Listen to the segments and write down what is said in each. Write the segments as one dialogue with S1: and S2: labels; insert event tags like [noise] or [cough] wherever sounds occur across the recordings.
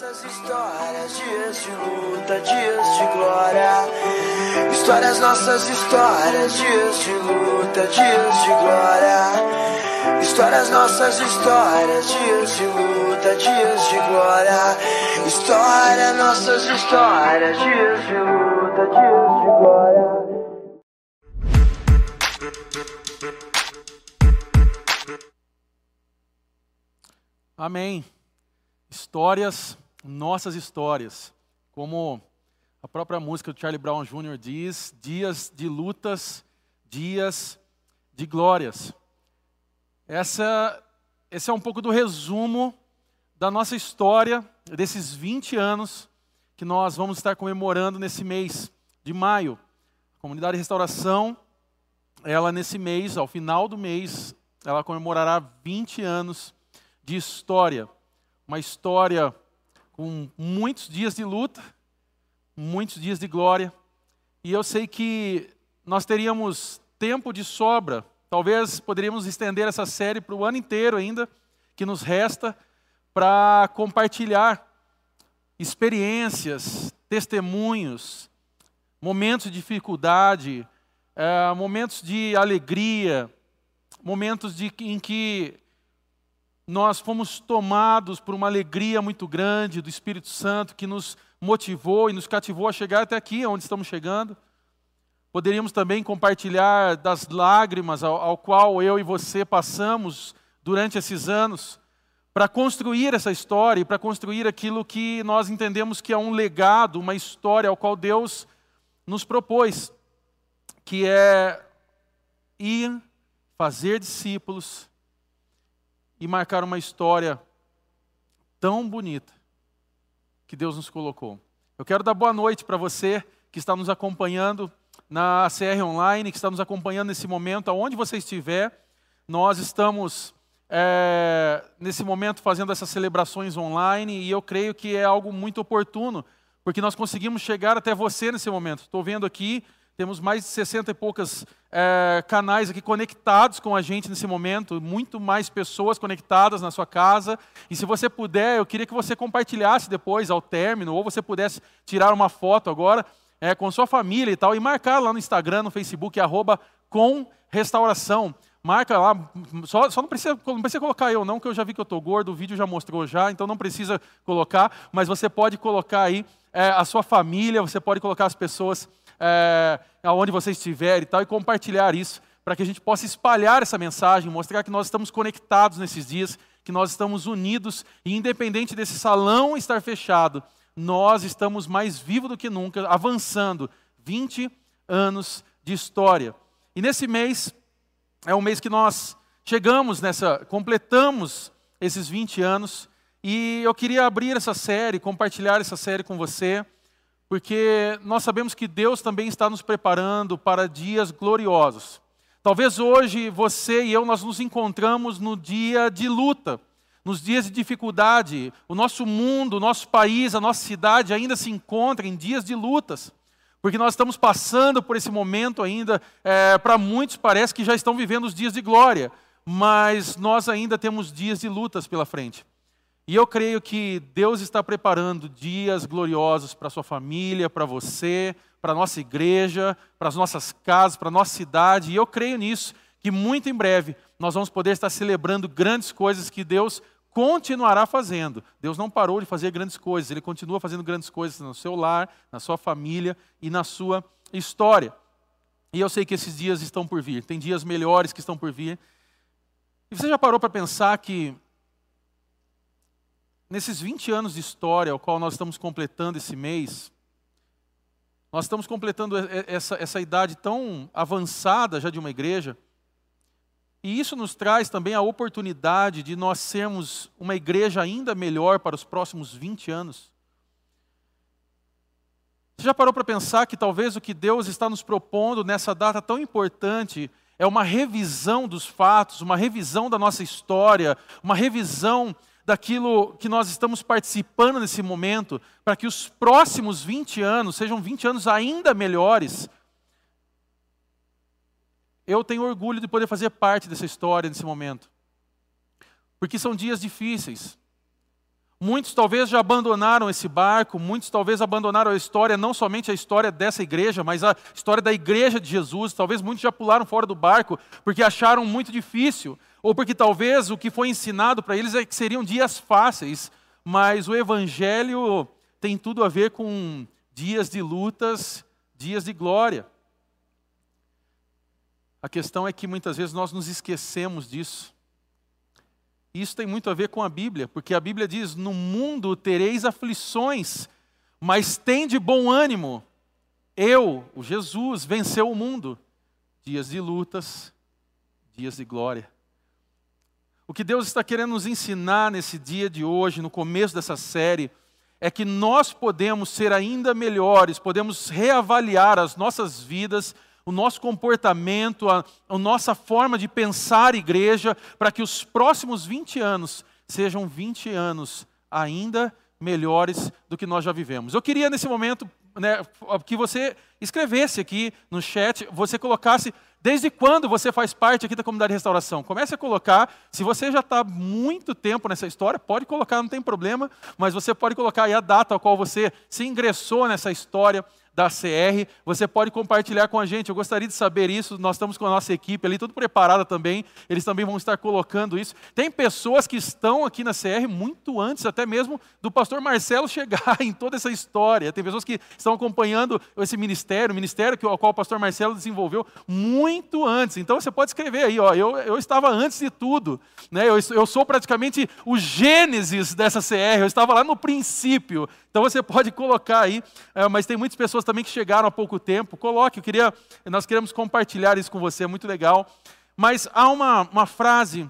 S1: nossas histórias, dias de luta, dias de glória. Histórias, nossas histórias, dias de luta, dias de glória. Histórias, nossas histórias, dias de luta, dias de glória. História, nossas histórias, dias de luta, dias de glória.
S2: Amém. Histórias, nossas histórias. Como a própria música do Charlie Brown Jr. diz, dias de lutas, dias de glórias. Essa, esse é um pouco do resumo da nossa história, desses 20 anos que nós vamos estar comemorando nesse mês de maio. A comunidade de restauração, ela nesse mês, ao final do mês, ela comemorará 20 anos de história. Uma história com muitos dias de luta, muitos dias de glória. E eu sei que nós teríamos tempo de sobra. Talvez poderíamos estender essa série para o ano inteiro ainda, que nos resta, para compartilhar experiências, testemunhos, momentos de dificuldade, é, momentos de alegria, momentos de, em que nós fomos tomados por uma alegria muito grande do Espírito Santo que nos motivou e nos cativou a chegar até aqui, onde estamos chegando. Poderíamos também compartilhar das lágrimas ao, ao qual eu e você passamos durante esses anos para construir essa história e para construir aquilo que nós entendemos que é um legado, uma história ao qual Deus nos propôs, que é ir fazer discípulos e marcar uma história tão bonita que Deus nos colocou. Eu quero dar boa noite para você que está nos acompanhando na CR Online, que está nos acompanhando nesse momento, aonde você estiver. Nós estamos é, nesse momento fazendo essas celebrações online e eu creio que é algo muito oportuno, porque nós conseguimos chegar até você nesse momento. Estou vendo aqui temos mais de 60 e poucas é, canais aqui conectados com a gente nesse momento, muito mais pessoas conectadas na sua casa. E se você puder, eu queria que você compartilhasse depois, ao término, ou você pudesse tirar uma foto agora é, com sua família e tal, e marcar lá no Instagram, no Facebook, arroba com restauração. Marca lá, só, só não, precisa, não precisa colocar eu não, que eu já vi que eu estou gordo, o vídeo já mostrou já, então não precisa colocar, mas você pode colocar aí é, a sua família, você pode colocar as pessoas é, aonde você estiver e tal, e compartilhar isso, para que a gente possa espalhar essa mensagem, mostrar que nós estamos conectados nesses dias, que nós estamos unidos, e independente desse salão estar fechado, nós estamos mais vivos do que nunca, avançando 20 anos de história. E nesse mês, é um mês que nós chegamos nessa, completamos esses 20 anos, e eu queria abrir essa série, compartilhar essa série com você porque nós sabemos que Deus também está nos preparando para dias gloriosos. Talvez hoje você e eu nós nos encontramos no dia de luta, nos dias de dificuldade. O nosso mundo, o nosso país, a nossa cidade ainda se encontra em dias de lutas, porque nós estamos passando por esse momento ainda. É, para muitos parece que já estão vivendo os dias de glória, mas nós ainda temos dias de lutas pela frente. E eu creio que Deus está preparando dias gloriosos para sua família, para você, para nossa igreja, para as nossas casas, para nossa cidade. E eu creio nisso, que muito em breve nós vamos poder estar celebrando grandes coisas que Deus continuará fazendo. Deus não parou de fazer grandes coisas, Ele continua fazendo grandes coisas no seu lar, na sua família e na sua história. E eu sei que esses dias estão por vir, tem dias melhores que estão por vir. E você já parou para pensar que nesses 20 anos de história, ao qual nós estamos completando esse mês, nós estamos completando essa, essa idade tão avançada já de uma igreja, e isso nos traz também a oportunidade de nós sermos uma igreja ainda melhor para os próximos 20 anos. Você já parou para pensar que talvez o que Deus está nos propondo nessa data tão importante é uma revisão dos fatos, uma revisão da nossa história, uma revisão daquilo que nós estamos participando nesse momento, para que os próximos 20 anos sejam 20 anos ainda melhores. Eu tenho orgulho de poder fazer parte dessa história nesse momento. Porque são dias difíceis. Muitos talvez já abandonaram esse barco, muitos talvez abandonaram a história, não somente a história dessa igreja, mas a história da igreja de Jesus. Talvez muitos já pularam fora do barco porque acharam muito difícil, ou porque talvez o que foi ensinado para eles é que seriam dias fáceis, mas o evangelho tem tudo a ver com dias de lutas, dias de glória. A questão é que muitas vezes nós nos esquecemos disso. Isso tem muito a ver com a Bíblia, porque a Bíblia diz: No mundo tereis aflições, mas tem de bom ânimo. Eu, o Jesus, venceu o mundo. Dias de lutas, dias de glória. O que Deus está querendo nos ensinar nesse dia de hoje, no começo dessa série, é que nós podemos ser ainda melhores, podemos reavaliar as nossas vidas o nosso comportamento, a, a nossa forma de pensar igreja, para que os próximos 20 anos sejam 20 anos ainda melhores do que nós já vivemos. Eu queria nesse momento né, que você escrevesse aqui no chat, você colocasse desde quando você faz parte aqui da comunidade de restauração. Comece a colocar, se você já está muito tempo nessa história, pode colocar, não tem problema, mas você pode colocar aí a data a qual você se ingressou nessa história, da CR. Você pode compartilhar com a gente. Eu gostaria de saber isso. Nós estamos com a nossa equipe ali, tudo preparada também. Eles também vão estar colocando isso. Tem pessoas que estão aqui na CR muito antes, até mesmo do pastor Marcelo [laughs] chegar em toda essa história. Tem pessoas que estão acompanhando esse ministério, o ministério que, ao qual o pastor Marcelo desenvolveu muito antes. Então você pode escrever aí, ó, eu, eu estava antes de tudo. Né? Eu, eu sou praticamente o gênesis dessa CR, eu estava lá no princípio. Então você pode colocar aí, é, mas tem muitas pessoas também que chegaram há pouco tempo. Coloque, eu queria, nós queremos compartilhar isso com você, é muito legal. Mas há uma, uma frase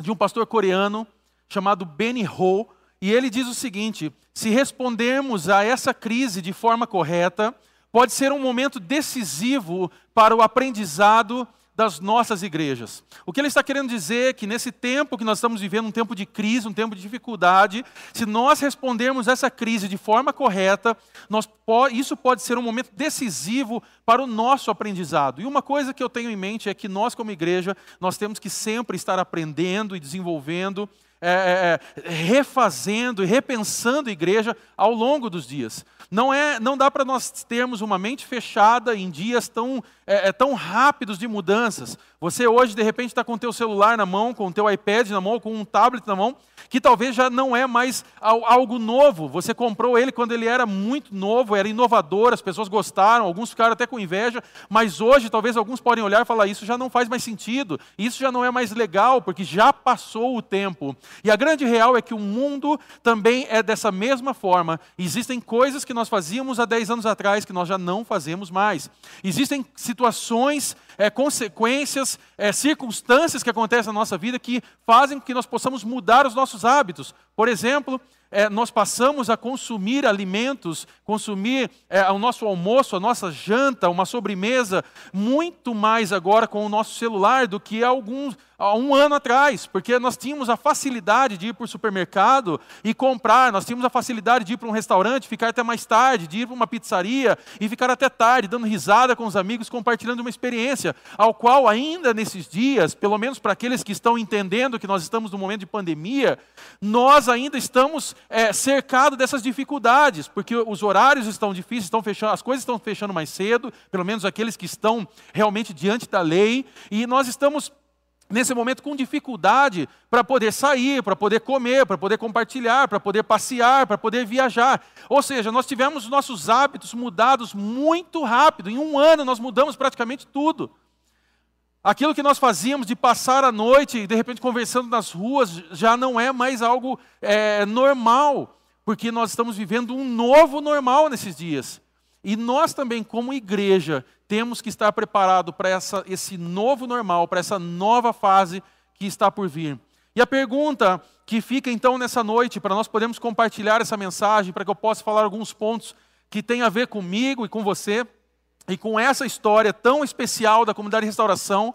S2: de um pastor coreano chamado Benny Ho, e ele diz o seguinte: se respondermos a essa crise de forma correta, pode ser um momento decisivo para o aprendizado das nossas igrejas. O que ele está querendo dizer é que nesse tempo que nós estamos vivendo, um tempo de crise, um tempo de dificuldade, se nós respondermos essa crise de forma correta, nós, isso pode ser um momento decisivo para o nosso aprendizado. E uma coisa que eu tenho em mente é que nós, como igreja, nós temos que sempre estar aprendendo e desenvolvendo é, é, é refazendo e repensando a igreja ao longo dos dias. Não, é, não dá para nós termos uma mente fechada em dias tão, é, é, tão rápidos de mudanças. Você hoje, de repente, está com o teu celular na mão, com o teu iPad na mão, com um tablet na mão, que talvez já não é mais algo novo. Você comprou ele quando ele era muito novo, era inovador, as pessoas gostaram, alguns ficaram até com inveja, mas hoje talvez alguns podem olhar e falar: isso já não faz mais sentido, isso já não é mais legal, porque já passou o tempo. E a grande real é que o mundo também é dessa mesma forma. Existem coisas que nós fazíamos há 10 anos atrás que nós já não fazemos mais. Existem situações, é, consequências, é, circunstâncias que acontecem na nossa vida que fazem com que nós possamos mudar os nossos hábitos. Por exemplo, é, nós passamos a consumir alimentos, consumir é, o nosso almoço, a nossa janta, uma sobremesa, muito mais agora com o nosso celular do que alguns, há um ano atrás, porque nós tínhamos a facilidade de ir para o supermercado e comprar, nós tínhamos a facilidade de ir para um restaurante, ficar até mais tarde, de ir para uma pizzaria e ficar até tarde, dando risada com os amigos, compartilhando uma experiência, ao qual ainda nesses dias, pelo menos para aqueles que estão entendendo que nós estamos num momento de pandemia, nós ainda estamos é, cercado dessas dificuldades, porque os horários estão difíceis, estão fechando, as coisas estão fechando mais cedo, pelo menos aqueles que estão realmente diante da lei, e nós estamos nesse momento com dificuldade para poder sair, para poder comer, para poder compartilhar, para poder passear, para poder viajar. Ou seja, nós tivemos nossos hábitos mudados muito rápido. Em um ano nós mudamos praticamente tudo. Aquilo que nós fazíamos de passar a noite de repente conversando nas ruas já não é mais algo é, normal, porque nós estamos vivendo um novo normal nesses dias. E nós também, como igreja, temos que estar preparados para esse novo normal, para essa nova fase que está por vir. E a pergunta que fica então nessa noite, para nós podermos compartilhar essa mensagem, para que eu possa falar alguns pontos que têm a ver comigo e com você, e com essa história tão especial da comunidade de restauração,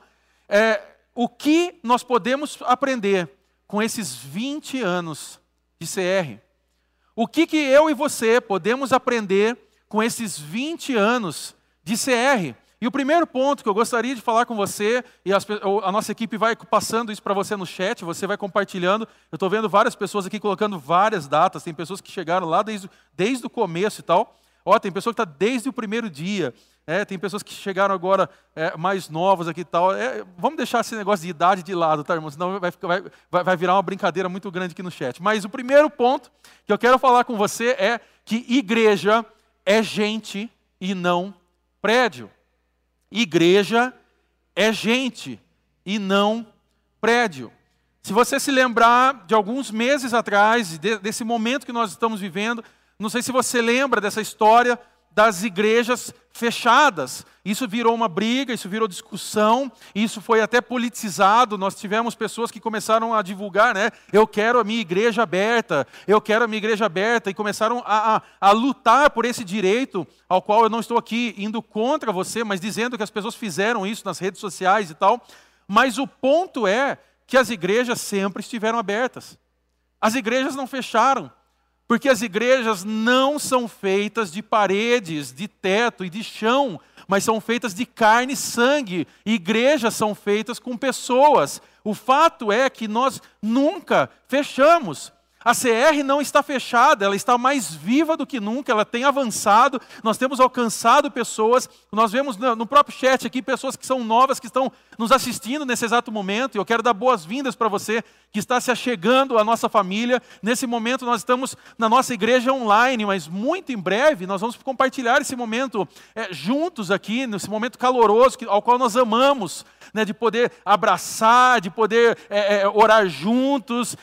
S2: é, o que nós podemos aprender com esses 20 anos de CR? O que, que eu e você podemos aprender com esses 20 anos de CR? E o primeiro ponto que eu gostaria de falar com você, e as, a nossa equipe vai passando isso para você no chat, você vai compartilhando. Eu estou vendo várias pessoas aqui colocando várias datas, tem pessoas que chegaram lá desde, desde o começo e tal. Ó, tem pessoa que está desde o primeiro dia. É, tem pessoas que chegaram agora é, mais novas aqui e tal. É, vamos deixar esse negócio de idade de lado, tá, irmão? Senão vai, vai, vai virar uma brincadeira muito grande aqui no chat. Mas o primeiro ponto que eu quero falar com você é que igreja é gente e não prédio. Igreja é gente e não prédio. Se você se lembrar de alguns meses atrás, desse momento que nós estamos vivendo, não sei se você lembra dessa história das igrejas fechadas. Isso virou uma briga, isso virou discussão, isso foi até politizado. Nós tivemos pessoas que começaram a divulgar, né? Eu quero a minha igreja aberta, eu quero a minha igreja aberta, e começaram a, a, a lutar por esse direito, ao qual eu não estou aqui indo contra você, mas dizendo que as pessoas fizeram isso nas redes sociais e tal. Mas o ponto é que as igrejas sempre estiveram abertas. As igrejas não fecharam. Porque as igrejas não são feitas de paredes, de teto e de chão, mas são feitas de carne e sangue. Igrejas são feitas com pessoas. O fato é que nós nunca fechamos. A CR não está fechada, ela está mais viva do que nunca, ela tem avançado, nós temos alcançado pessoas, nós vemos no próprio chat aqui pessoas que são novas, que estão nos assistindo nesse exato momento, e eu quero dar boas-vindas para você que está se achegando à nossa família. Nesse momento nós estamos na nossa igreja online, mas muito em breve nós vamos compartilhar esse momento é, juntos aqui, nesse momento caloroso que, ao qual nós amamos né, de poder abraçar, de poder é, é, orar juntos.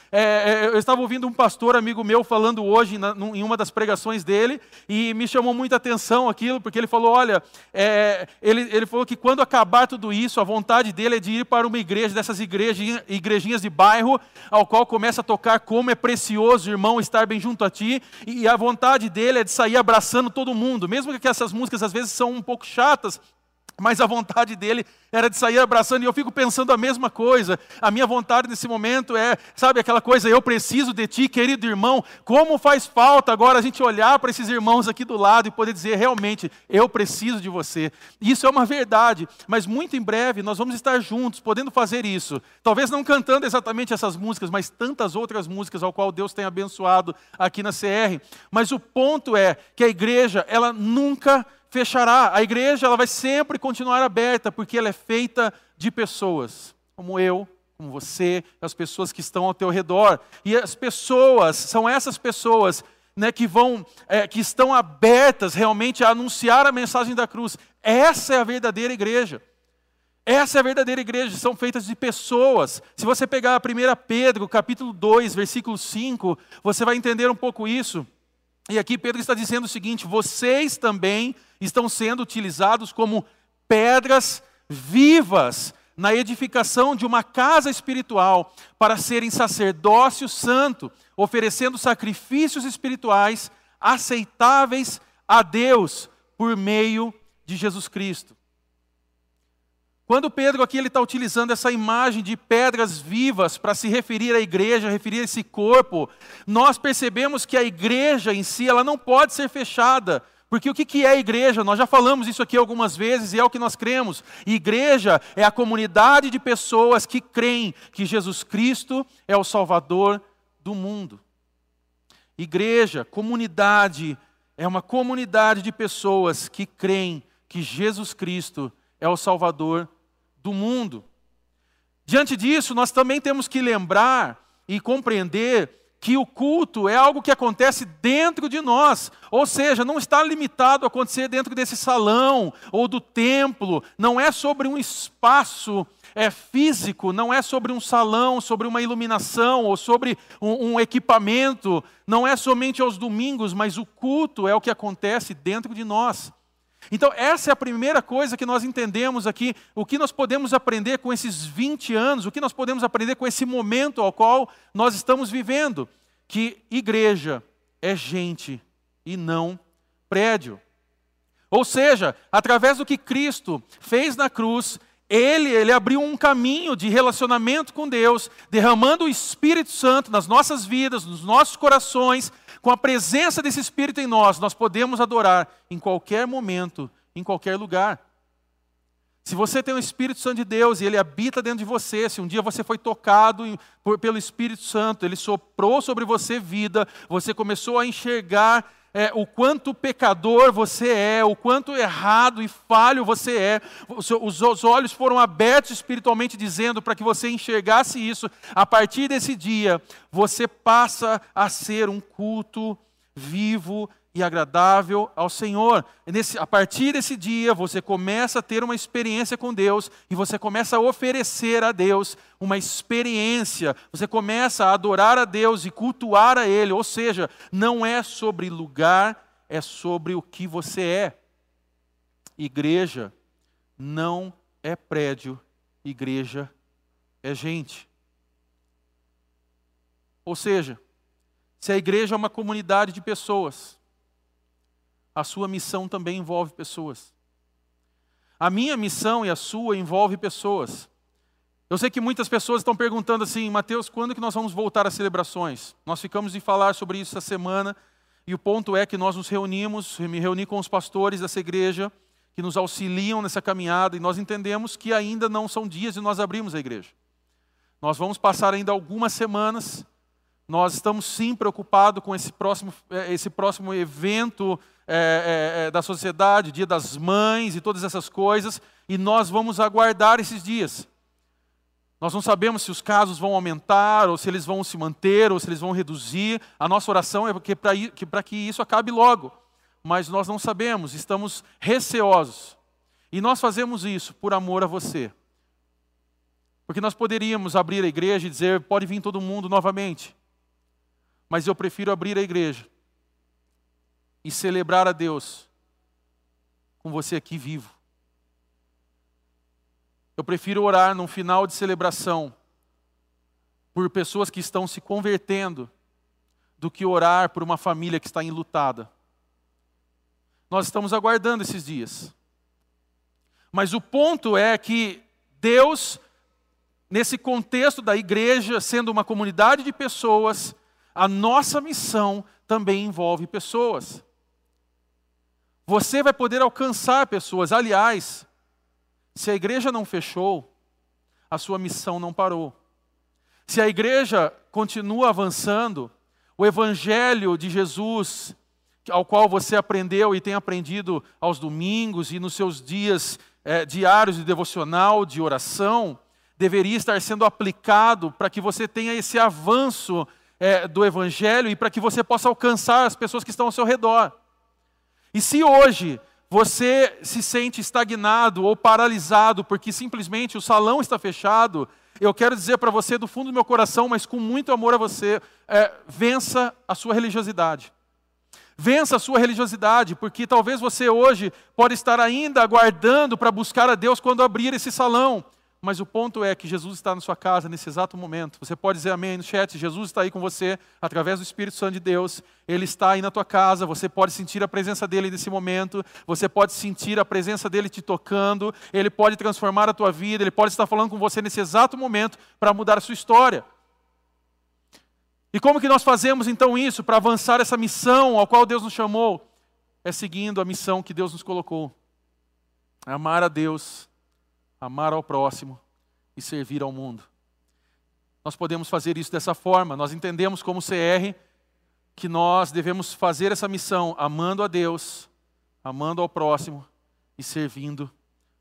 S2: Eu estava ouvindo um pastor amigo meu falando hoje na, em uma das pregações dele e me chamou muita atenção aquilo, porque ele falou: olha, é, ele, ele falou que quando acabar tudo isso, a vontade dele é de ir para uma igreja, dessas igrejinhas, igrejinhas de bairro, ao qual começa a tocar como é precioso, irmão, estar bem junto a ti, e a vontade dele é de sair abraçando todo mundo, mesmo que essas músicas às vezes são um pouco chatas, mas a vontade dele era de sair abraçando, e eu fico pensando a mesma coisa. A minha vontade nesse momento é, sabe, aquela coisa, eu preciso de ti, querido irmão. Como faz falta agora a gente olhar para esses irmãos aqui do lado e poder dizer, realmente, eu preciso de você. Isso é uma verdade, mas muito em breve nós vamos estar juntos, podendo fazer isso. Talvez não cantando exatamente essas músicas, mas tantas outras músicas ao qual Deus tem abençoado aqui na CR. Mas o ponto é que a igreja, ela nunca fechará. A igreja ela vai sempre continuar aberta, porque ela é feita de pessoas, como eu, como você, as pessoas que estão ao teu redor. E as pessoas, são essas pessoas né, que vão, é, que estão abertas realmente a anunciar a mensagem da cruz. Essa é a verdadeira igreja. Essa é a verdadeira igreja, são feitas de pessoas. Se você pegar a 1 Pedro, capítulo 2, versículo 5, você vai entender um pouco isso. E aqui Pedro está dizendo o seguinte: vocês também estão sendo utilizados como pedras vivas na edificação de uma casa espiritual para serem sacerdócio santo, oferecendo sacrifícios espirituais aceitáveis a Deus por meio de Jesus Cristo. Quando Pedro aqui ele está utilizando essa imagem de pedras vivas para se referir à igreja, referir a esse corpo, nós percebemos que a igreja em si ela não pode ser fechada. Porque o que é igreja? Nós já falamos isso aqui algumas vezes e é o que nós cremos. Igreja é a comunidade de pessoas que creem que Jesus Cristo é o Salvador do mundo. Igreja, comunidade, é uma comunidade de pessoas que creem que Jesus Cristo é o Salvador do mundo. Diante disso, nós também temos que lembrar e compreender que o culto é algo que acontece dentro de nós, ou seja, não está limitado a acontecer dentro desse salão ou do templo, não é sobre um espaço é, físico, não é sobre um salão, sobre uma iluminação ou sobre um, um equipamento, não é somente aos domingos, mas o culto é o que acontece dentro de nós. Então, essa é a primeira coisa que nós entendemos aqui, o que nós podemos aprender com esses 20 anos, o que nós podemos aprender com esse momento ao qual nós estamos vivendo, que igreja é gente e não prédio. Ou seja, através do que Cristo fez na cruz, ele, ele abriu um caminho de relacionamento com Deus, derramando o Espírito Santo nas nossas vidas, nos nossos corações, com a presença desse Espírito em nós, nós podemos adorar em qualquer momento, em qualquer lugar. Se você tem o Espírito Santo de Deus e ele habita dentro de você, se um dia você foi tocado pelo Espírito Santo, ele soprou sobre você vida, você começou a enxergar é, o quanto pecador você é, o quanto errado e falho você é, os, os olhos foram abertos espiritualmente dizendo para que você enxergasse isso, a partir desse dia, você passa a ser um culto vivo e agradável ao Senhor. Nesse, a partir desse dia, você começa a ter uma experiência com Deus e você começa a oferecer a Deus uma experiência. Você começa a adorar a Deus e cultuar a Ele. Ou seja, não é sobre lugar, é sobre o que você é. Igreja não é prédio, igreja é gente. Ou seja, se a igreja é uma comunidade de pessoas, a sua missão também envolve pessoas. A minha missão e a sua envolve pessoas. Eu sei que muitas pessoas estão perguntando assim, Mateus, quando que nós vamos voltar às celebrações? Nós ficamos de falar sobre isso essa semana, e o ponto é que nós nos reunimos, me reuni com os pastores dessa igreja, que nos auxiliam nessa caminhada, e nós entendemos que ainda não são dias de nós abrirmos a igreja. Nós vamos passar ainda algumas semanas, nós estamos sim preocupados com esse próximo, eh, esse próximo evento é, é, é, da sociedade, dia das mães e todas essas coisas, e nós vamos aguardar esses dias. Nós não sabemos se os casos vão aumentar, ou se eles vão se manter, ou se eles vão reduzir. A nossa oração é para que isso acabe logo. Mas nós não sabemos, estamos receosos. E nós fazemos isso por amor a você. Porque nós poderíamos abrir a igreja e dizer: pode vir todo mundo novamente. Mas eu prefiro abrir a igreja e celebrar a Deus com você aqui vivo. Eu prefiro orar num final de celebração por pessoas que estão se convertendo do que orar por uma família que está enlutada. Nós estamos aguardando esses dias. Mas o ponto é que Deus, nesse contexto da igreja, sendo uma comunidade de pessoas, a nossa missão também envolve pessoas. Você vai poder alcançar pessoas. Aliás, se a igreja não fechou, a sua missão não parou. Se a igreja continua avançando, o evangelho de Jesus, ao qual você aprendeu e tem aprendido aos domingos e nos seus dias é, diários de devocional, de oração, deveria estar sendo aplicado para que você tenha esse avanço é, do evangelho e para que você possa alcançar as pessoas que estão ao seu redor. E se hoje você se sente estagnado ou paralisado porque simplesmente o salão está fechado, eu quero dizer para você do fundo do meu coração, mas com muito amor a você, é, vença a sua religiosidade. Vença a sua religiosidade, porque talvez você hoje pode estar ainda aguardando para buscar a Deus quando abrir esse salão. Mas o ponto é que Jesus está na sua casa nesse exato momento. Você pode dizer amém no chat. Jesus está aí com você através do Espírito Santo de Deus. Ele está aí na tua casa. Você pode sentir a presença dele nesse momento. Você pode sentir a presença dele te tocando. Ele pode transformar a tua vida. Ele pode estar falando com você nesse exato momento para mudar a sua história. E como que nós fazemos então isso para avançar essa missão ao qual Deus nos chamou? É seguindo a missão que Deus nos colocou. amar a Deus amar ao próximo e servir ao mundo. Nós podemos fazer isso dessa forma. Nós entendemos como CR que nós devemos fazer essa missão amando a Deus, amando ao próximo e servindo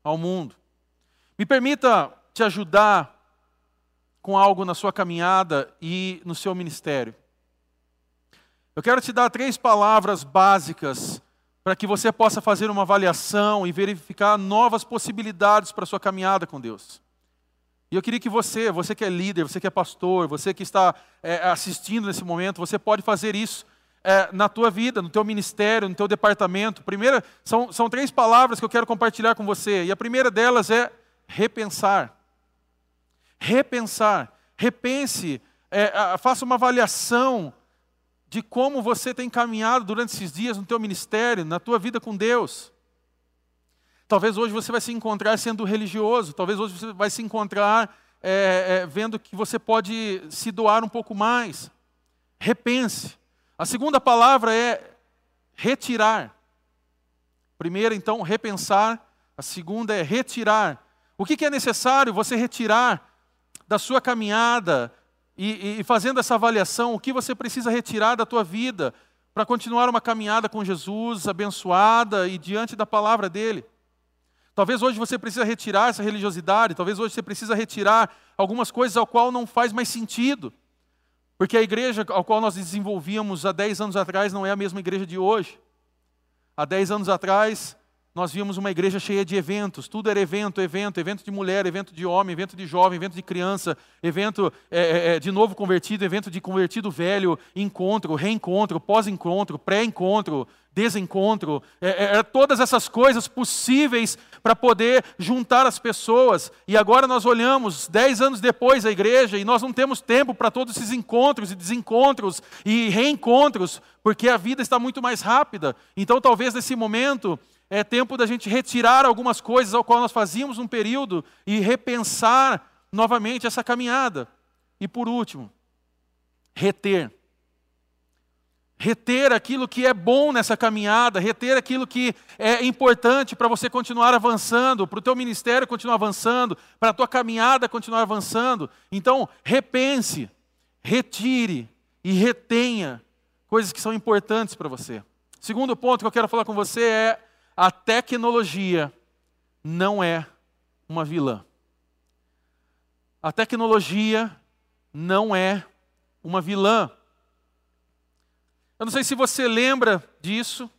S2: ao mundo. Me permita te ajudar com algo na sua caminhada e no seu ministério. Eu quero te dar três palavras básicas para que você possa fazer uma avaliação e verificar novas possibilidades para a sua caminhada com Deus. E eu queria que você, você que é líder, você que é pastor, você que está é, assistindo nesse momento, você pode fazer isso é, na tua vida, no teu ministério, no teu departamento. Primeira, são, são três palavras que eu quero compartilhar com você. E a primeira delas é repensar. Repensar. Repense, é, faça uma avaliação de como você tem caminhado durante esses dias no teu ministério, na tua vida com Deus. Talvez hoje você vai se encontrar sendo religioso, talvez hoje você vai se encontrar é, é, vendo que você pode se doar um pouco mais. Repense. A segunda palavra é retirar. Primeiro, então, repensar. A segunda é retirar. O que, que é necessário você retirar da sua caminhada e, e, fazendo essa avaliação, o que você precisa retirar da tua vida para continuar uma caminhada com Jesus abençoada e diante da palavra dele? Talvez hoje você precisa retirar essa religiosidade, talvez hoje você precisa retirar algumas coisas ao qual não faz mais sentido. Porque a igreja ao qual nós desenvolvíamos há 10 anos atrás não é a mesma igreja de hoje. Há 10 anos atrás, nós víamos uma igreja cheia de eventos, tudo era evento, evento, evento de mulher, evento de homem, evento de jovem, evento de criança, evento é, é, é de novo convertido, evento de convertido velho, encontro, reencontro, pós-encontro, pré-encontro, desencontro, é, é, todas essas coisas possíveis para poder juntar as pessoas. E agora nós olhamos, dez anos depois, a igreja, e nós não temos tempo para todos esses encontros e desencontros e reencontros, porque a vida está muito mais rápida. Então, talvez nesse momento, é tempo da gente retirar algumas coisas ao qual nós fazíamos um período e repensar novamente essa caminhada. E por último, reter reter aquilo que é bom nessa caminhada, reter aquilo que é importante para você continuar avançando, para o teu ministério continuar avançando, para a tua caminhada continuar avançando. Então, repense, retire e retenha coisas que são importantes para você. Segundo ponto que eu quero falar com você é a tecnologia não é uma vilã. A tecnologia não é uma vilã. Eu não sei se você lembra disso,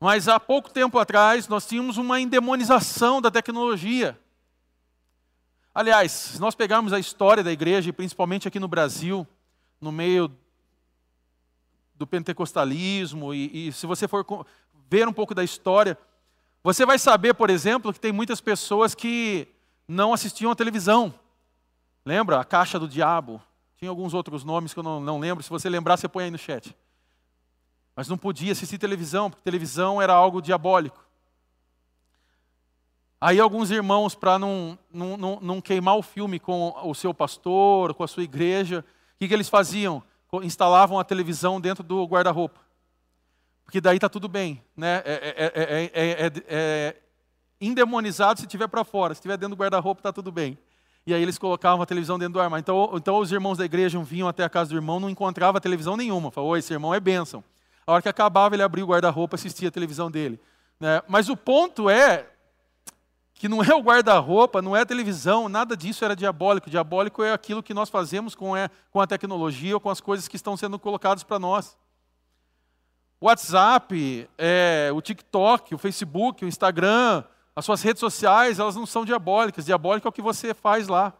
S2: mas há pouco tempo atrás nós tínhamos uma endemonização da tecnologia. Aliás, se nós pegarmos a história da igreja, principalmente aqui no Brasil, no meio do pentecostalismo, e, e se você for ver um pouco da história, você vai saber, por exemplo, que tem muitas pessoas que não assistiam à televisão. Lembra? A caixa do diabo. Tinha alguns outros nomes que eu não, não lembro. Se você lembrar, você põe aí no chat. Mas não podia assistir televisão, porque televisão era algo diabólico. Aí alguns irmãos, para não, não, não, não, queimar o filme com o seu pastor, com a sua igreja, o que, que eles faziam? Instalavam a televisão dentro do guarda-roupa. Porque daí está tudo bem. Né? É, é, é, é endemonizado se estiver para fora. Se estiver dentro do guarda-roupa, está tudo bem e aí eles colocavam a televisão dentro do armário. Então, então os irmãos da igreja vinham até a casa do irmão, não encontrava televisão nenhuma. Falou, esse irmão é bênção. A hora que acabava, ele abria o guarda-roupa assistia a televisão dele. Né? Mas o ponto é que não é o guarda-roupa, não é a televisão, nada disso era diabólico. Diabólico é aquilo que nós fazemos com, é, com a tecnologia ou com as coisas que estão sendo colocadas para nós. O WhatsApp, é, o TikTok, o Facebook, o Instagram, as suas redes sociais, elas não são diabólicas. Diabólico é o que você faz lá.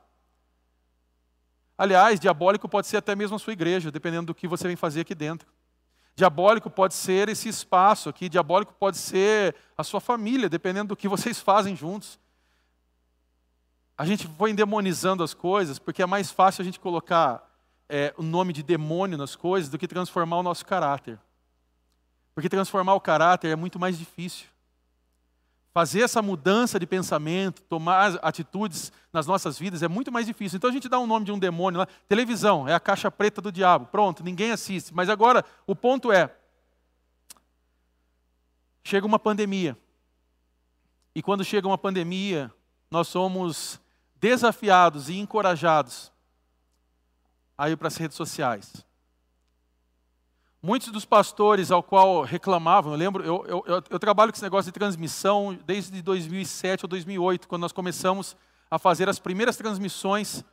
S2: Aliás, diabólico pode ser até mesmo a sua igreja, dependendo do que você vem fazer aqui dentro. Diabólico pode ser esse espaço aqui, diabólico pode ser a sua família, dependendo do que vocês fazem juntos. A gente foi endemonizando as coisas porque é mais fácil a gente colocar é, o nome de demônio nas coisas do que transformar o nosso caráter. Porque transformar o caráter é muito mais difícil fazer essa mudança de pensamento, tomar atitudes nas nossas vidas é muito mais difícil. Então a gente dá um nome de um demônio lá, televisão, é a caixa preta do diabo. Pronto, ninguém assiste. Mas agora o ponto é chega uma pandemia. E quando chega uma pandemia, nós somos desafiados e encorajados a ir para as redes sociais. Muitos dos pastores ao qual reclamavam, eu lembro, eu, eu, eu, trabalho com esse negócio de transmissão desde 2007 ou 2008, quando nós começamos a fazer as primeiras transmissões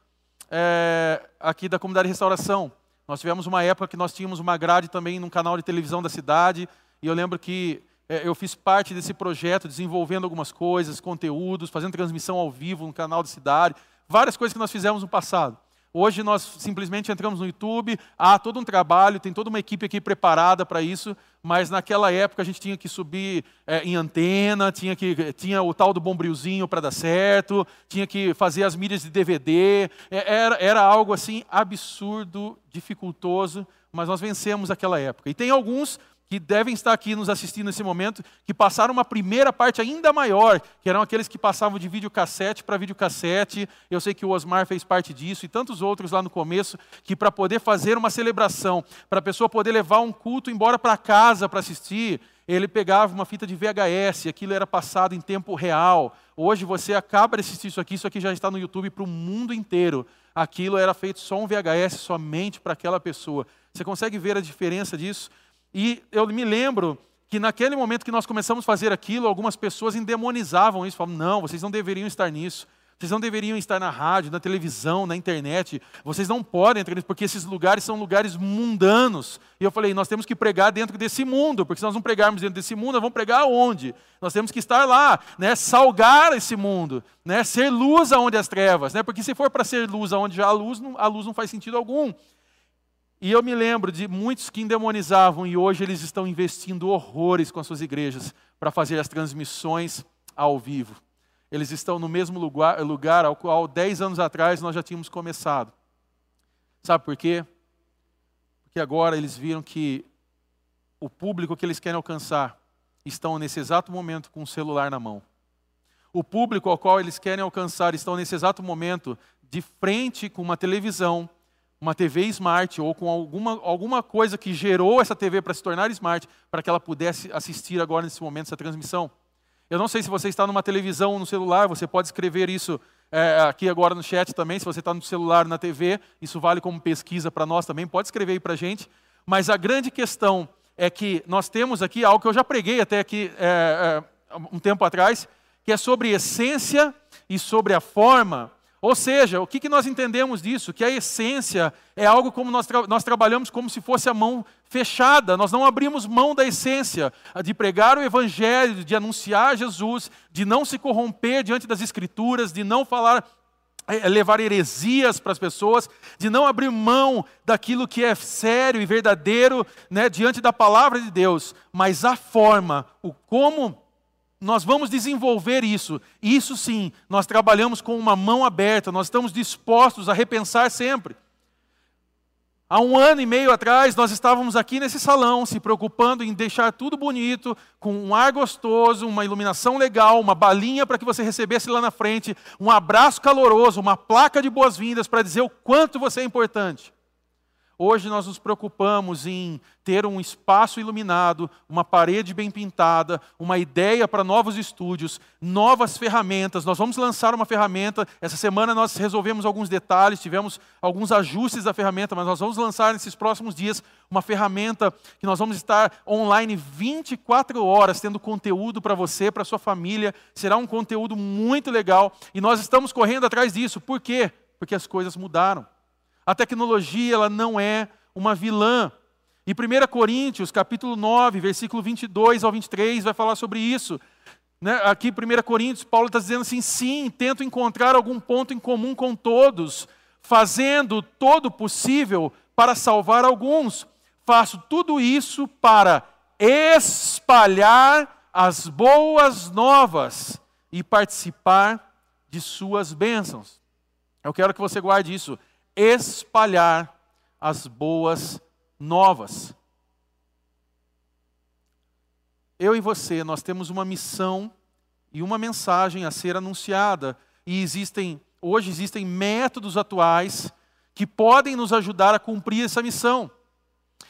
S2: é, aqui da comunidade de restauração. Nós tivemos uma época que nós tínhamos uma grade também num canal de televisão da cidade, e eu lembro que é, eu fiz parte desse projeto, desenvolvendo algumas coisas, conteúdos, fazendo transmissão ao vivo no canal da cidade, várias coisas que nós fizemos no passado. Hoje nós simplesmente entramos no YouTube, há todo um trabalho, tem toda uma equipe aqui preparada para isso, mas naquela época a gente tinha que subir é, em antena, tinha, que, tinha o tal do bombrilzinho para dar certo, tinha que fazer as mídias de DVD, é, era, era algo assim absurdo, dificultoso, mas nós vencemos aquela época. E tem alguns que devem estar aqui nos assistindo nesse momento, que passaram uma primeira parte ainda maior, que eram aqueles que passavam de videocassete para videocassete. Eu sei que o Osmar fez parte disso e tantos outros lá no começo, que para poder fazer uma celebração, para a pessoa poder levar um culto embora para casa para assistir, ele pegava uma fita de VHS, aquilo era passado em tempo real. Hoje você acaba de assistir isso aqui, isso aqui já está no YouTube para o mundo inteiro. Aquilo era feito só um VHS somente para aquela pessoa. Você consegue ver a diferença disso? E eu me lembro que naquele momento que nós começamos a fazer aquilo, algumas pessoas endemonizavam isso, falavam: não, vocês não deveriam estar nisso. Vocês não deveriam estar na rádio, na televisão, na internet. Vocês não podem entrar nisso, porque esses lugares são lugares mundanos. E eu falei, nós temos que pregar dentro desse mundo, porque se nós não pregarmos dentro desse mundo, nós vamos pregar onde? Nós temos que estar lá, né? salgar esse mundo, né? ser luz aonde as trevas. Né? Porque se for para ser luz aonde já há luz, a luz não faz sentido algum. E eu me lembro de muitos que endemonizavam e hoje eles estão investindo horrores com as suas igrejas para fazer as transmissões ao vivo. Eles estão no mesmo lugar, lugar ao qual dez anos atrás nós já tínhamos começado. Sabe por quê? Porque agora eles viram que o público que eles querem alcançar estão nesse exato momento com o celular na mão. O público ao qual eles querem alcançar estão nesse exato momento de frente com uma televisão, uma TV smart ou com alguma, alguma coisa que gerou essa TV para se tornar smart, para que ela pudesse assistir agora nesse momento essa transmissão. Eu não sei se você está numa televisão ou no celular, você pode escrever isso é, aqui agora no chat também. Se você está no celular, na TV, isso vale como pesquisa para nós também. Pode escrever aí para a gente. Mas a grande questão é que nós temos aqui algo que eu já preguei até aqui é, é, um tempo atrás, que é sobre essência e sobre a forma. Ou seja, o que, que nós entendemos disso? Que a essência é algo como nós, tra nós trabalhamos como se fosse a mão fechada, nós não abrimos mão da essência, de pregar o Evangelho, de anunciar Jesus, de não se corromper diante das Escrituras, de não falar, é, levar heresias para as pessoas, de não abrir mão daquilo que é sério e verdadeiro né, diante da palavra de Deus, mas a forma, o como nós vamos desenvolver isso. Isso sim, nós trabalhamos com uma mão aberta, nós estamos dispostos a repensar sempre. Há um ano e meio atrás, nós estávamos aqui nesse salão, se preocupando em deixar tudo bonito, com um ar gostoso, uma iluminação legal, uma balinha para que você recebesse lá na frente, um abraço caloroso, uma placa de boas-vindas para dizer o quanto você é importante. Hoje nós nos preocupamos em ter um espaço iluminado, uma parede bem pintada, uma ideia para novos estúdios, novas ferramentas. Nós vamos lançar uma ferramenta. Essa semana nós resolvemos alguns detalhes, tivemos alguns ajustes da ferramenta, mas nós vamos lançar nesses próximos dias uma ferramenta que nós vamos estar online 24 horas tendo conteúdo para você, para sua família. Será um conteúdo muito legal e nós estamos correndo atrás disso. Por quê? Porque as coisas mudaram. A tecnologia ela não é uma vilã. E 1 Coríntios, capítulo 9, versículo 22 ao 23, vai falar sobre isso. Né? Aqui, 1 Coríntios, Paulo está dizendo assim: sim, tento encontrar algum ponto em comum com todos, fazendo todo o possível para salvar alguns. Faço tudo isso para espalhar as boas novas e participar de suas bênçãos. Eu quero que você guarde isso espalhar as boas novas. Eu e você, nós temos uma missão e uma mensagem a ser anunciada, e existem, hoje existem métodos atuais que podem nos ajudar a cumprir essa missão.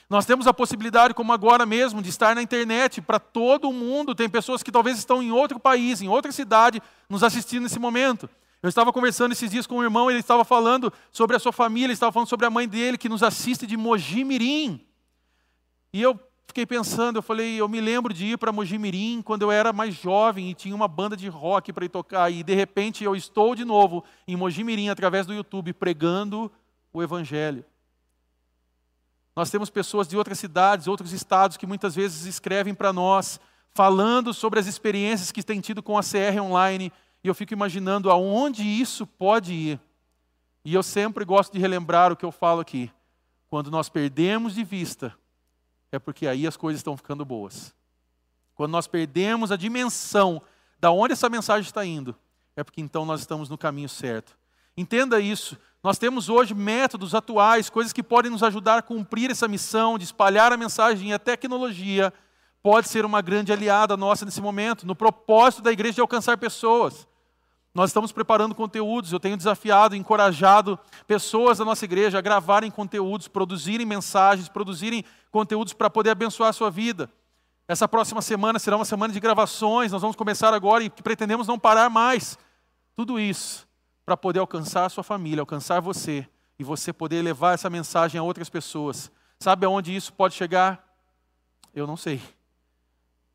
S2: Nós temos a possibilidade, como agora mesmo, de estar na internet para todo o mundo. Tem pessoas que talvez estão em outro país, em outra cidade, nos assistindo nesse momento. Eu estava conversando esses dias com um irmão, ele estava falando sobre a sua família, ele estava falando sobre a mãe dele que nos assiste de Mogi Mirim. E eu fiquei pensando, eu falei, eu me lembro de ir para Mogi Mirim quando eu era mais jovem e tinha uma banda de rock para ir tocar e de repente eu estou de novo em Mogi Mirim através do YouTube pregando o evangelho. Nós temos pessoas de outras cidades, outros estados que muitas vezes escrevem para nós falando sobre as experiências que têm tido com a CR online e eu fico imaginando aonde isso pode ir. E eu sempre gosto de relembrar o que eu falo aqui. Quando nós perdemos de vista, é porque aí as coisas estão ficando boas. Quando nós perdemos a dimensão da onde essa mensagem está indo, é porque então nós estamos no caminho certo. Entenda isso. Nós temos hoje métodos atuais, coisas que podem nos ajudar a cumprir essa missão de espalhar a mensagem a tecnologia pode ser uma grande aliada nossa nesse momento, no propósito da igreja de alcançar pessoas. Nós estamos preparando conteúdos, eu tenho desafiado, encorajado pessoas da nossa igreja a gravarem conteúdos, produzirem mensagens, produzirem conteúdos para poder abençoar a sua vida. Essa próxima semana será uma semana de gravações, nós vamos começar agora e pretendemos não parar mais. Tudo isso para poder alcançar a sua família, alcançar você e você poder levar essa mensagem a outras pessoas. Sabe aonde isso pode chegar? Eu não sei.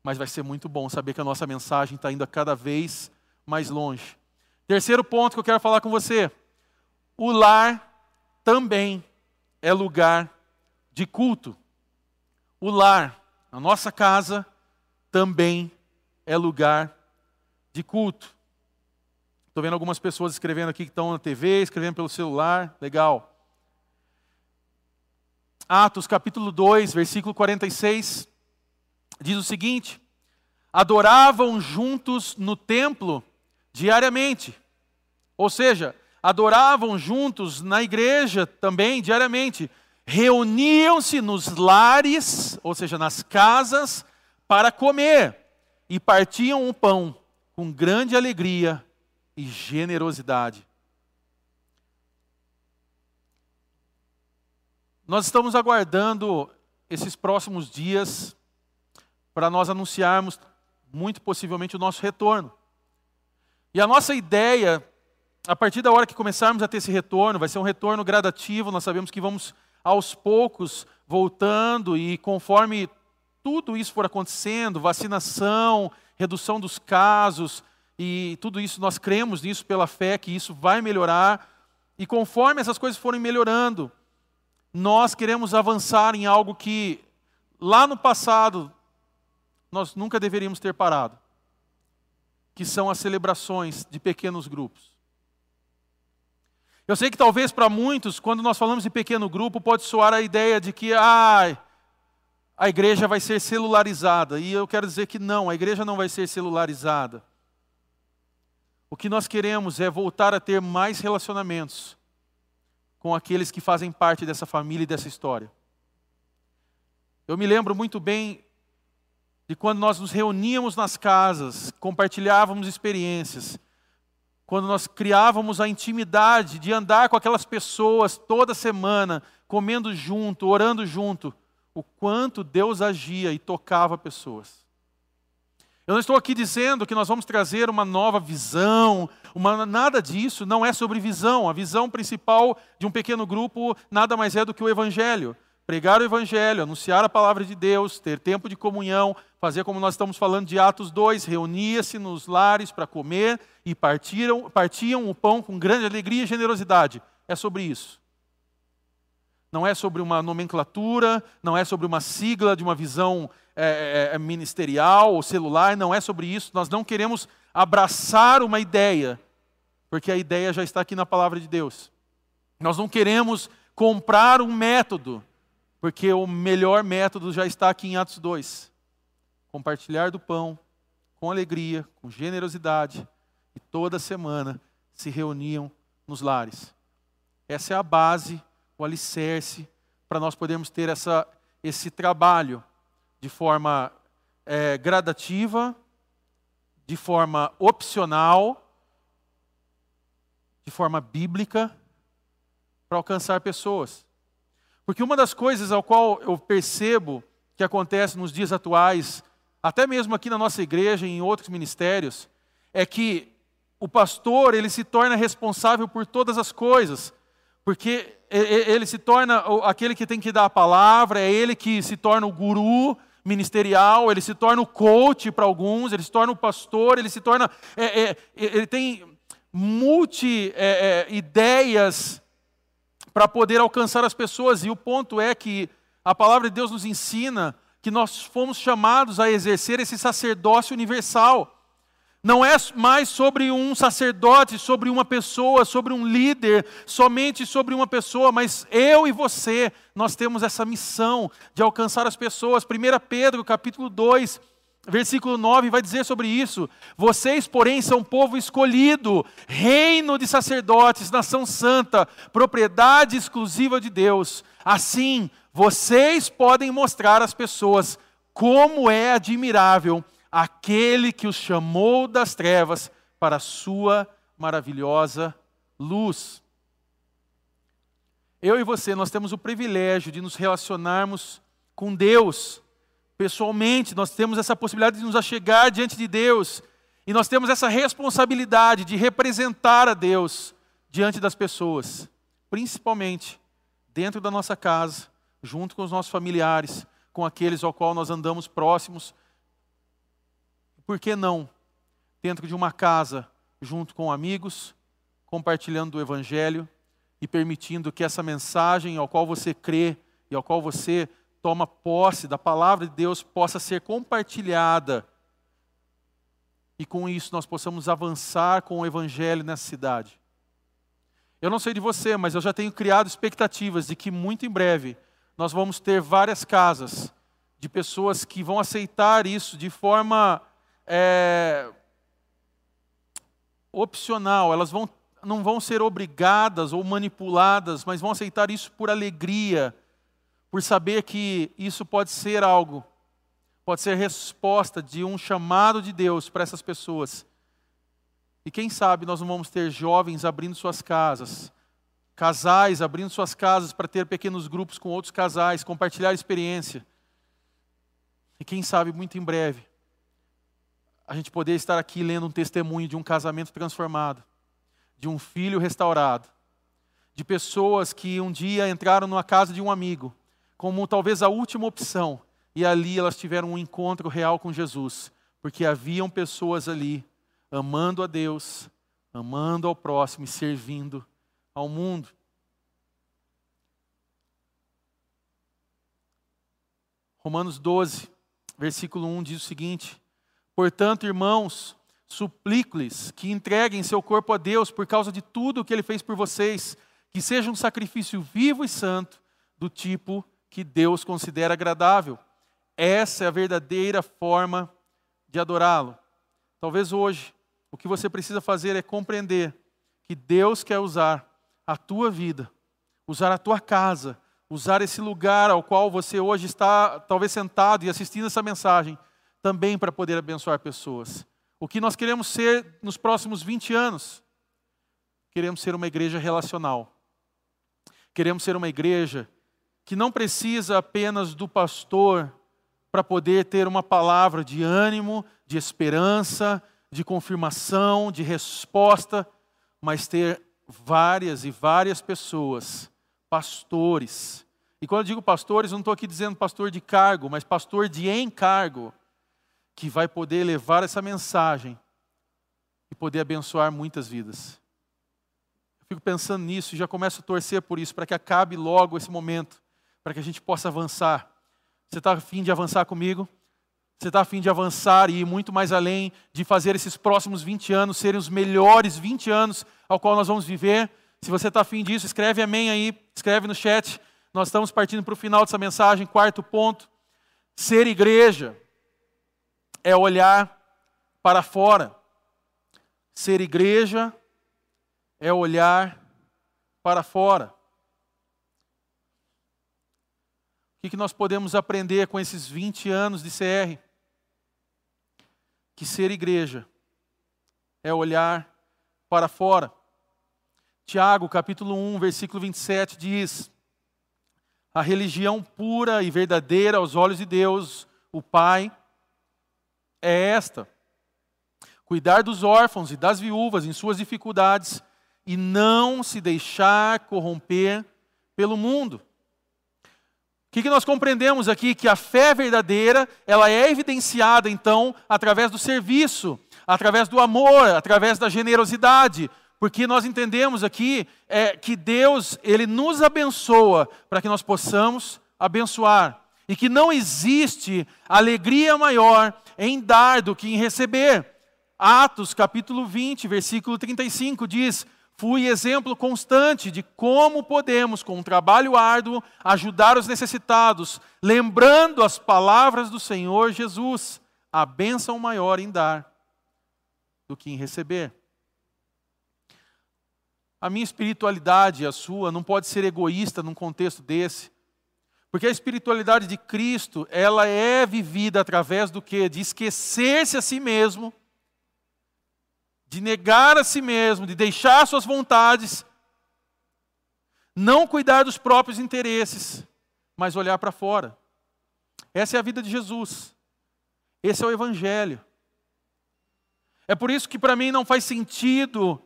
S2: Mas vai ser muito bom saber que a nossa mensagem está indo cada vez mais longe. Terceiro ponto que eu quero falar com você: o lar também é lugar de culto. O lar, a nossa casa, também é lugar de culto. Estou vendo algumas pessoas escrevendo aqui que estão na TV, escrevendo pelo celular, legal. Atos capítulo 2, versículo 46, diz o seguinte: Adoravam juntos no templo diariamente. Ou seja, adoravam juntos na igreja também diariamente. Reuniam-se nos lares, ou seja, nas casas, para comer e partiam o pão com grande alegria e generosidade. Nós estamos aguardando esses próximos dias para nós anunciarmos, muito possivelmente, o nosso retorno. E a nossa ideia, a partir da hora que começarmos a ter esse retorno, vai ser um retorno gradativo, nós sabemos que vamos aos poucos voltando e conforme tudo isso for acontecendo, vacinação, redução dos casos, e tudo isso nós cremos nisso pela fé que isso vai melhorar. E conforme essas coisas forem melhorando, nós queremos avançar em algo que lá no passado nós nunca deveríamos ter parado, que são as celebrações de pequenos grupos. Eu sei que talvez para muitos, quando nós falamos de pequeno grupo, pode soar a ideia de que ah, a igreja vai ser celularizada. E eu quero dizer que não, a igreja não vai ser celularizada. O que nós queremos é voltar a ter mais relacionamentos com aqueles que fazem parte dessa família e dessa história. Eu me lembro muito bem de quando nós nos reuníamos nas casas, compartilhávamos experiências, quando nós criávamos a intimidade de andar com aquelas pessoas toda semana, comendo junto, orando junto, o quanto Deus agia e tocava pessoas. Eu não estou aqui dizendo que nós vamos trazer uma nova visão, uma, nada disso, não é sobre visão. A visão principal de um pequeno grupo nada mais é do que o Evangelho. Pregar o Evangelho, anunciar a palavra de Deus, ter tempo de comunhão, fazer como nós estamos falando de Atos 2, reunia-se nos lares para comer e partiram, partiam o pão com grande alegria e generosidade. É sobre isso não é sobre uma nomenclatura, não é sobre uma sigla de uma visão é, é, é, ministerial ou celular, não é sobre isso. Nós não queremos abraçar uma ideia, porque a ideia já está aqui na palavra de Deus. Nós não queremos comprar um método, porque o melhor método já está aqui em Atos 2. Compartilhar do pão com alegria, com generosidade, e toda semana se reuniam nos lares. Essa é a base o alicerce para nós podermos ter essa, esse trabalho de forma é, gradativa, de forma opcional, de forma bíblica, para alcançar pessoas. Porque uma das coisas ao qual eu percebo que acontece nos dias atuais, até mesmo aqui na nossa igreja e em outros ministérios, é que o pastor ele se torna responsável por todas as coisas, porque ele se torna aquele que tem que dar a palavra, é ele que se torna o guru ministerial, ele se torna o coach para alguns, ele se torna o pastor, ele se torna. É, é, ele tem multi-ideias é, é para poder alcançar as pessoas, e o ponto é que a palavra de Deus nos ensina que nós fomos chamados a exercer esse sacerdócio universal. Não é mais sobre um sacerdote, sobre uma pessoa, sobre um líder, somente sobre uma pessoa, mas eu e você, nós temos essa missão de alcançar as pessoas. 1 Pedro, capítulo 2, versículo 9, vai dizer sobre isso. Vocês, porém, são povo escolhido, reino de sacerdotes, nação santa, propriedade exclusiva de Deus. Assim, vocês podem mostrar às pessoas como é admirável aquele que os chamou das trevas para a sua maravilhosa luz. Eu e você, nós temos o privilégio de nos relacionarmos com Deus pessoalmente, nós temos essa possibilidade de nos achegar diante de Deus, e nós temos essa responsabilidade de representar a Deus diante das pessoas, principalmente dentro da nossa casa, junto com os nossos familiares, com aqueles ao qual nós andamos próximos. Por que não dentro de uma casa, junto com amigos, compartilhando o evangelho e permitindo que essa mensagem ao qual você crê e ao qual você toma posse da palavra de Deus possa ser compartilhada e com isso nós possamos avançar com o evangelho nessa cidade. Eu não sei de você, mas eu já tenho criado expectativas de que muito em breve nós vamos ter várias casas de pessoas que vão aceitar isso de forma é, opcional, elas vão, não vão ser obrigadas ou manipuladas, mas vão aceitar isso por alegria, por saber que isso pode ser algo pode ser resposta de um chamado de Deus para essas pessoas. E quem sabe nós não vamos ter jovens abrindo suas casas, casais abrindo suas casas para ter pequenos grupos com outros casais, compartilhar experiência. E quem sabe muito em breve a gente poder estar aqui lendo um testemunho de um casamento transformado, de um filho restaurado, de pessoas que um dia entraram numa casa de um amigo, como talvez a última opção, e ali elas tiveram um encontro real com Jesus, porque haviam pessoas ali amando a Deus, amando ao próximo e servindo ao mundo. Romanos 12, versículo 1 diz o seguinte: Portanto, irmãos, suplico-lhes que entreguem seu corpo a Deus por causa de tudo o que ele fez por vocês, que seja um sacrifício vivo e santo, do tipo que Deus considera agradável. Essa é a verdadeira forma de adorá-lo. Talvez hoje o que você precisa fazer é compreender que Deus quer usar a tua vida, usar a tua casa, usar esse lugar ao qual você hoje está, talvez sentado e assistindo essa mensagem, também para poder abençoar pessoas. O que nós queremos ser nos próximos 20 anos? Queremos ser uma igreja relacional. Queremos ser uma igreja que não precisa apenas do pastor para poder ter uma palavra de ânimo, de esperança, de confirmação, de resposta, mas ter várias e várias pessoas, pastores. E quando eu digo pastores, eu não estou aqui dizendo pastor de cargo, mas pastor de encargo, que vai poder levar essa mensagem e poder abençoar muitas vidas. Eu fico pensando nisso e já começo a torcer por isso, para que acabe logo esse momento, para que a gente possa avançar você está afim de avançar comigo? Você está afim de avançar e ir muito mais além, de fazer esses próximos 20 anos serem os melhores 20 anos ao qual nós vamos viver? Se você está afim disso, escreve amém aí, escreve no chat. Nós estamos partindo para o final dessa mensagem. Quarto ponto: ser igreja é olhar para fora. Ser igreja é olhar para fora. O que nós podemos aprender com esses 20 anos de CR? Que ser igreja é olhar para fora. Tiago, capítulo 1, versículo 27 diz: A religião pura e verdadeira aos olhos de Deus, o Pai, é esta: cuidar dos órfãos e das viúvas em suas dificuldades e não se deixar corromper pelo mundo que, que nós compreendemos aqui? Que a fé verdadeira, ela é evidenciada, então, através do serviço, através do amor, através da generosidade, porque nós entendemos aqui é, que Deus, Ele nos abençoa para que nós possamos abençoar, e que não existe alegria maior em dar do que em receber. Atos capítulo 20, versículo 35 diz: Fui exemplo constante de como podemos, com um trabalho árduo, ajudar os necessitados, lembrando as palavras do Senhor Jesus: a bênção maior em dar do que em receber. A minha espiritualidade a sua não pode ser egoísta num contexto desse. Porque a espiritualidade de Cristo, ela é vivida através do que? De esquecer-se a si mesmo de negar a si mesmo, de deixar suas vontades, não cuidar dos próprios interesses, mas olhar para fora. Essa é a vida de Jesus. Esse é o Evangelho. É por isso que para mim não faz sentido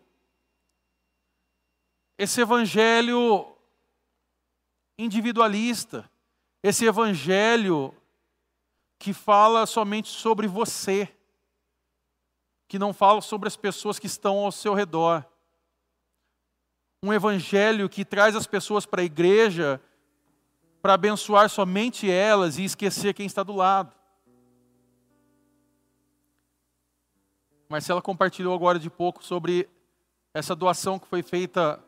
S2: esse Evangelho individualista, esse Evangelho que fala somente sobre você, que não fala sobre as pessoas que estão ao seu redor. Um Evangelho que traz as pessoas para a igreja para abençoar somente elas e esquecer quem está do lado. Marcela compartilhou agora de pouco sobre essa doação que foi feita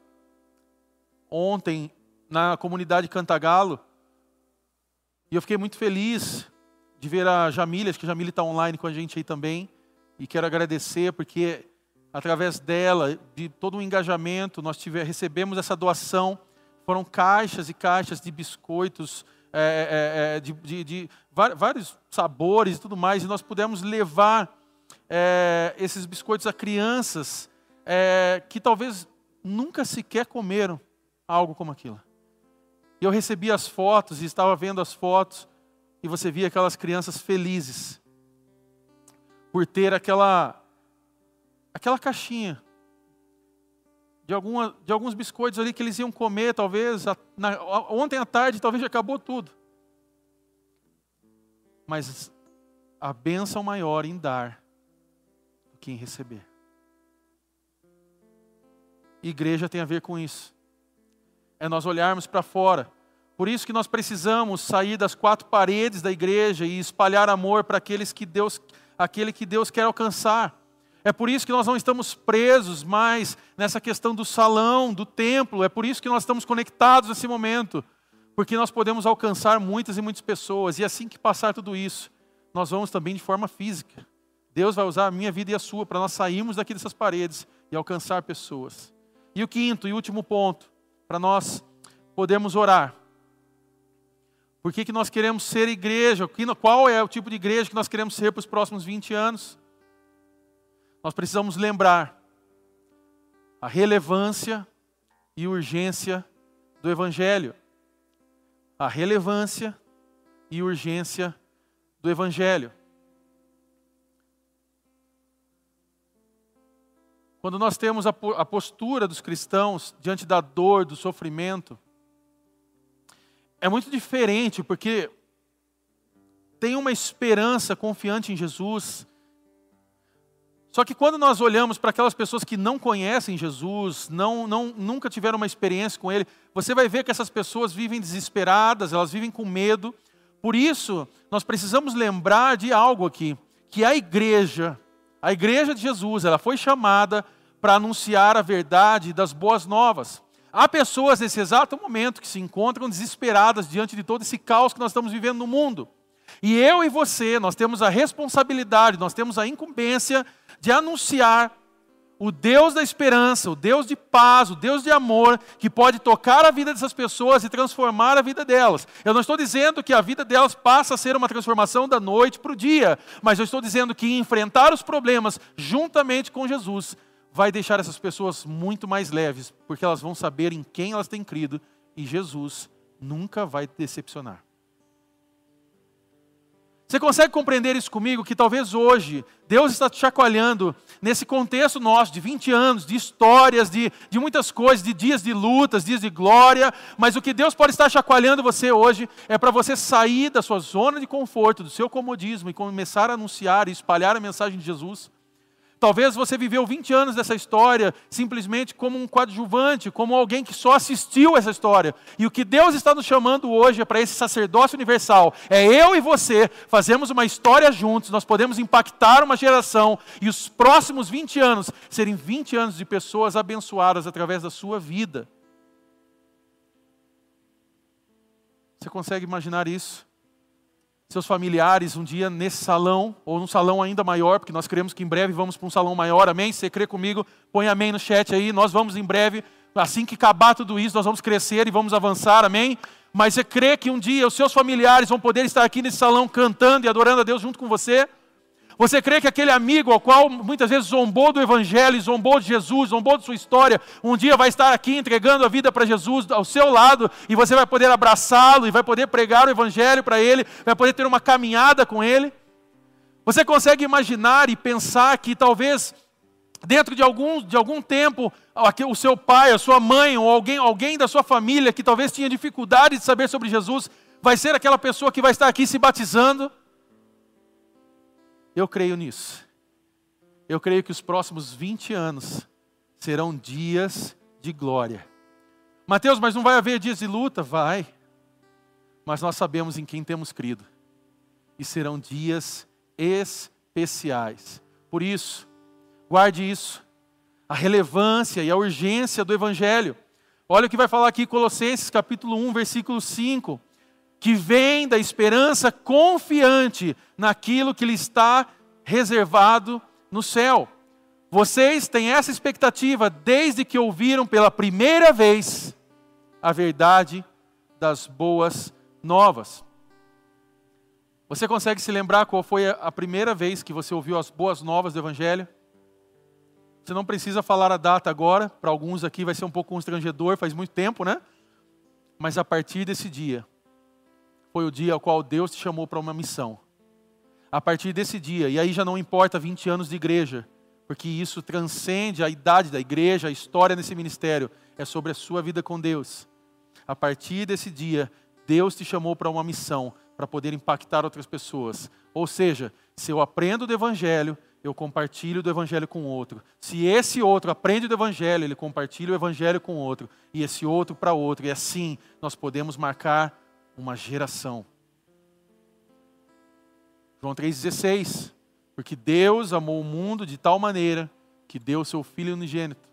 S2: ontem na comunidade Cantagalo. E eu fiquei muito feliz de ver a Jamília, acho que a Jamília está online com a gente aí também. E quero agradecer porque através dela, de todo o engajamento, nós tivemos, recebemos essa doação. Foram caixas e caixas de biscoitos, é, é, é de, de, de, vários sabores e tudo mais, e nós pudemos levar é, esses biscoitos a crianças é, que talvez nunca sequer comeram algo como aquilo. E eu recebi as fotos e estava vendo as fotos, e você via aquelas crianças felizes por ter aquela aquela caixinha de, alguma, de alguns biscoitos ali que eles iam comer, talvez, a, na, ontem à tarde, talvez já acabou tudo. Mas a bênção maior em dar do que em receber. Igreja tem a ver com isso. É nós olharmos para fora. Por isso que nós precisamos sair das quatro paredes da igreja e espalhar amor para aqueles que Deus, aquele que Deus quer alcançar. É por isso que nós não estamos presos mais nessa questão do salão, do templo. É por isso que nós estamos conectados nesse momento. Porque nós podemos alcançar muitas e muitas pessoas. E assim que passar tudo isso, nós vamos também de forma física. Deus vai usar a minha vida e a sua para nós sairmos daqui dessas paredes e alcançar pessoas. E o quinto e último ponto, para nós podermos orar. Por que, que nós queremos ser igreja? Qual é o tipo de igreja que nós queremos ser para os próximos 20 anos? nós precisamos lembrar a relevância e urgência do Evangelho. A relevância e urgência do Evangelho. Quando nós temos a postura dos cristãos diante da dor, do sofrimento, é muito diferente, porque tem uma esperança confiante em Jesus, só que quando nós olhamos para aquelas pessoas que não conhecem Jesus, não, não, nunca tiveram uma experiência com Ele, você vai ver que essas pessoas vivem desesperadas, elas vivem com medo. Por isso, nós precisamos lembrar de algo aqui, que a igreja, a igreja de Jesus, ela foi chamada para anunciar a verdade das boas novas. Há pessoas nesse exato momento que se encontram desesperadas diante de todo esse caos que nós estamos vivendo no mundo. E eu e você, nós temos a responsabilidade, nós temos a incumbência de anunciar o Deus da esperança, o Deus de paz, o Deus de amor, que pode tocar a vida dessas pessoas e transformar a vida delas. Eu não estou dizendo que a vida delas passa a ser uma transformação da noite para o dia, mas eu estou dizendo que enfrentar os problemas juntamente com Jesus vai deixar essas pessoas muito mais leves, porque elas vão saber em quem elas têm crido e Jesus nunca vai decepcionar. Você consegue compreender isso comigo? Que talvez hoje Deus está te chacoalhando nesse contexto nosso de 20 anos, de histórias, de, de muitas coisas, de dias de lutas, dias de glória, mas o que Deus pode estar chacoalhando você hoje é para você sair da sua zona de conforto, do seu comodismo e começar a anunciar e espalhar a mensagem de Jesus. Talvez você viveu 20 anos dessa história simplesmente como um coadjuvante, como alguém que só assistiu essa história. E o que Deus está nos chamando hoje é para esse sacerdócio universal. É eu e você fazemos uma história juntos, nós podemos impactar uma geração e os próximos 20 anos serem 20 anos de pessoas abençoadas através da sua vida. Você consegue imaginar isso? Seus familiares um dia nesse salão, ou num salão ainda maior, porque nós queremos que em breve vamos para um salão maior, amém? Você crê comigo? Põe amém no chat aí, nós vamos em breve, assim que acabar tudo isso, nós vamos crescer e vamos avançar, amém? Mas você crê que um dia os seus familiares vão poder estar aqui nesse salão cantando e adorando a Deus junto com você? Você crê que aquele amigo ao qual muitas vezes zombou do Evangelho, zombou de Jesus, zombou de sua história, um dia vai estar aqui entregando a vida para Jesus ao seu lado e você vai poder abraçá-lo e vai poder pregar o Evangelho para ele, vai poder ter uma caminhada com ele? Você consegue imaginar e pensar que talvez dentro de algum, de algum tempo o seu pai, a sua mãe ou alguém, alguém da sua família que talvez tinha dificuldade de saber sobre Jesus vai ser aquela pessoa que vai estar aqui se batizando? Eu creio nisso. Eu creio que os próximos 20 anos serão dias de glória. Mateus, mas não vai haver dias de luta? Vai. Mas nós sabemos em quem temos crido. E serão dias especiais. Por isso, guarde isso. A relevância e a urgência do Evangelho. Olha o que vai falar aqui Colossenses capítulo 1, versículo 5 que vem da esperança confiante naquilo que lhe está reservado no céu. Vocês têm essa expectativa desde que ouviram pela primeira vez a verdade das boas novas. Você consegue se lembrar qual foi a primeira vez que você ouviu as boas novas do Evangelho? Você não precisa falar a data agora, para alguns aqui vai ser um pouco constrangedor, faz muito tempo, né? Mas a partir desse dia, foi o dia ao qual Deus te chamou para uma missão. A partir desse dia, e aí já não importa 20 anos de igreja, porque isso transcende a idade da igreja, a história nesse ministério, é sobre a sua vida com Deus. A partir desse dia, Deus te chamou para uma missão, para poder impactar outras pessoas. Ou seja, se eu aprendo do Evangelho, eu compartilho do Evangelho com outro. Se esse outro aprende do Evangelho, ele compartilha o Evangelho com outro. E esse outro para outro. E assim nós podemos marcar uma geração. João 3,16. Porque Deus amou o mundo de tal maneira que deu seu Filho unigênito,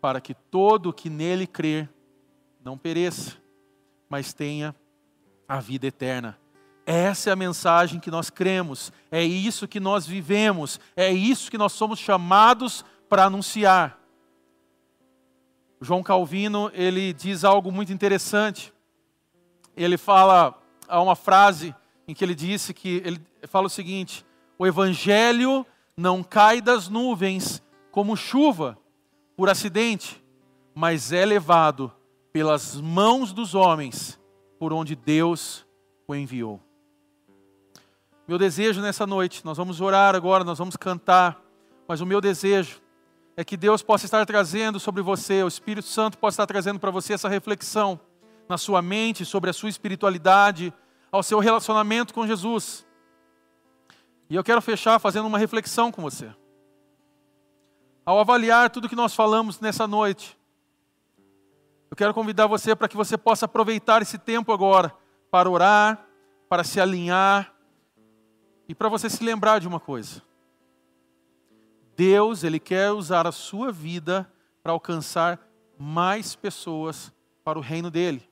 S2: para que todo que nele crer não pereça, mas tenha a vida eterna. Essa é a mensagem que nós cremos, é isso que nós vivemos, é isso que nós somos chamados para anunciar. João Calvino, ele diz algo muito interessante ele fala há uma frase em que ele disse que ele fala o seguinte: o evangelho não cai das nuvens como chuva por acidente, mas é levado pelas mãos dos homens por onde Deus o enviou. Meu desejo nessa noite, nós vamos orar agora, nós vamos cantar, mas o meu desejo é que Deus possa estar trazendo sobre você, o Espírito Santo possa estar trazendo para você essa reflexão na sua mente, sobre a sua espiritualidade, ao seu relacionamento com Jesus. E eu quero fechar fazendo uma reflexão com você. Ao avaliar tudo que nós falamos nessa noite, eu quero convidar você para que você possa aproveitar esse tempo agora para orar, para se alinhar e para você se lembrar de uma coisa. Deus, ele quer usar a sua vida para alcançar mais pessoas para o reino dele.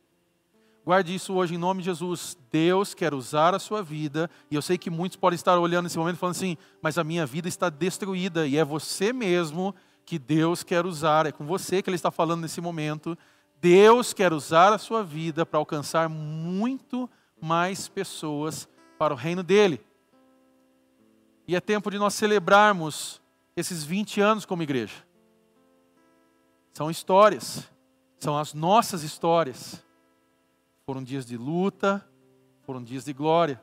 S2: Guarde isso hoje em nome de Jesus. Deus quer usar a sua vida, e eu sei que muitos podem estar olhando nesse momento falando assim: mas a minha vida está destruída, e é você mesmo que Deus quer usar, é com você que Ele está falando nesse momento. Deus quer usar a sua vida para alcançar muito mais pessoas para o reino dEle. E é tempo de nós celebrarmos esses 20 anos como igreja. São histórias, são as nossas histórias foram dias de luta, foram dias de glória,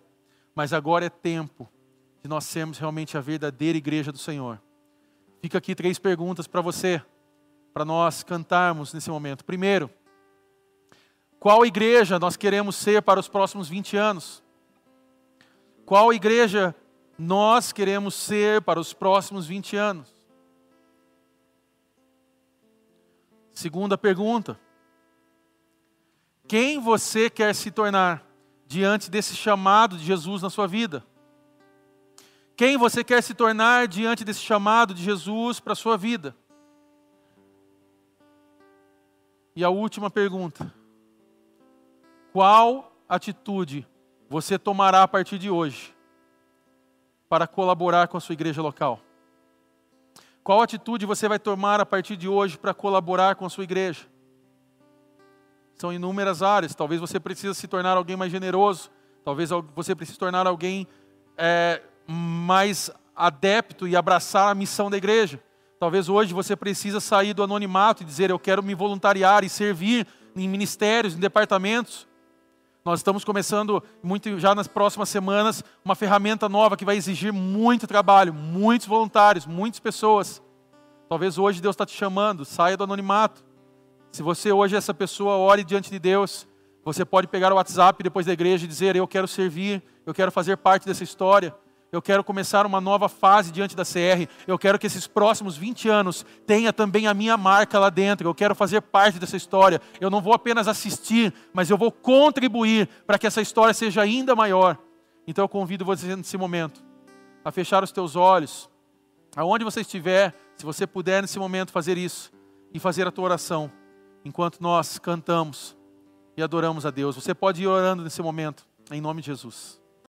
S2: mas agora é tempo de nós sermos realmente a verdadeira igreja do Senhor. Fica aqui três perguntas para você, para nós cantarmos nesse momento. Primeiro, qual igreja nós queremos ser para os próximos 20 anos? Qual igreja nós queremos ser para os próximos 20 anos? Segunda pergunta, quem você quer se tornar diante desse chamado de Jesus na sua vida? Quem você quer se tornar diante desse chamado de Jesus para a sua vida? E a última pergunta: qual atitude você tomará a partir de hoje para colaborar com a sua igreja local? Qual atitude você vai tomar a partir de hoje para colaborar com a sua igreja? São inúmeras áreas. Talvez você precise se tornar alguém mais generoso. Talvez você precise se tornar alguém é, mais adepto e abraçar a missão da igreja. Talvez hoje você precisa sair do anonimato e dizer: Eu quero me voluntariar e servir em ministérios, em departamentos. Nós estamos começando muito já nas próximas semanas uma ferramenta nova que vai exigir muito trabalho, muitos voluntários, muitas pessoas. Talvez hoje Deus está te chamando, saia do anonimato. Se você hoje é essa pessoa, ore diante de Deus. Você pode pegar o WhatsApp depois da igreja e dizer: Eu quero servir, eu quero fazer parte dessa história. Eu quero começar uma nova fase diante da CR. Eu quero que esses próximos 20 anos tenha também a minha marca lá dentro. Eu quero fazer parte dessa história. Eu não vou apenas assistir, mas eu vou contribuir para que essa história seja ainda maior. Então eu convido você nesse momento a fechar os teus olhos, aonde você estiver, se você puder nesse momento fazer isso e fazer a tua oração, enquanto nós cantamos e adoramos a Deus. Você pode ir orando nesse momento, em nome de Jesus.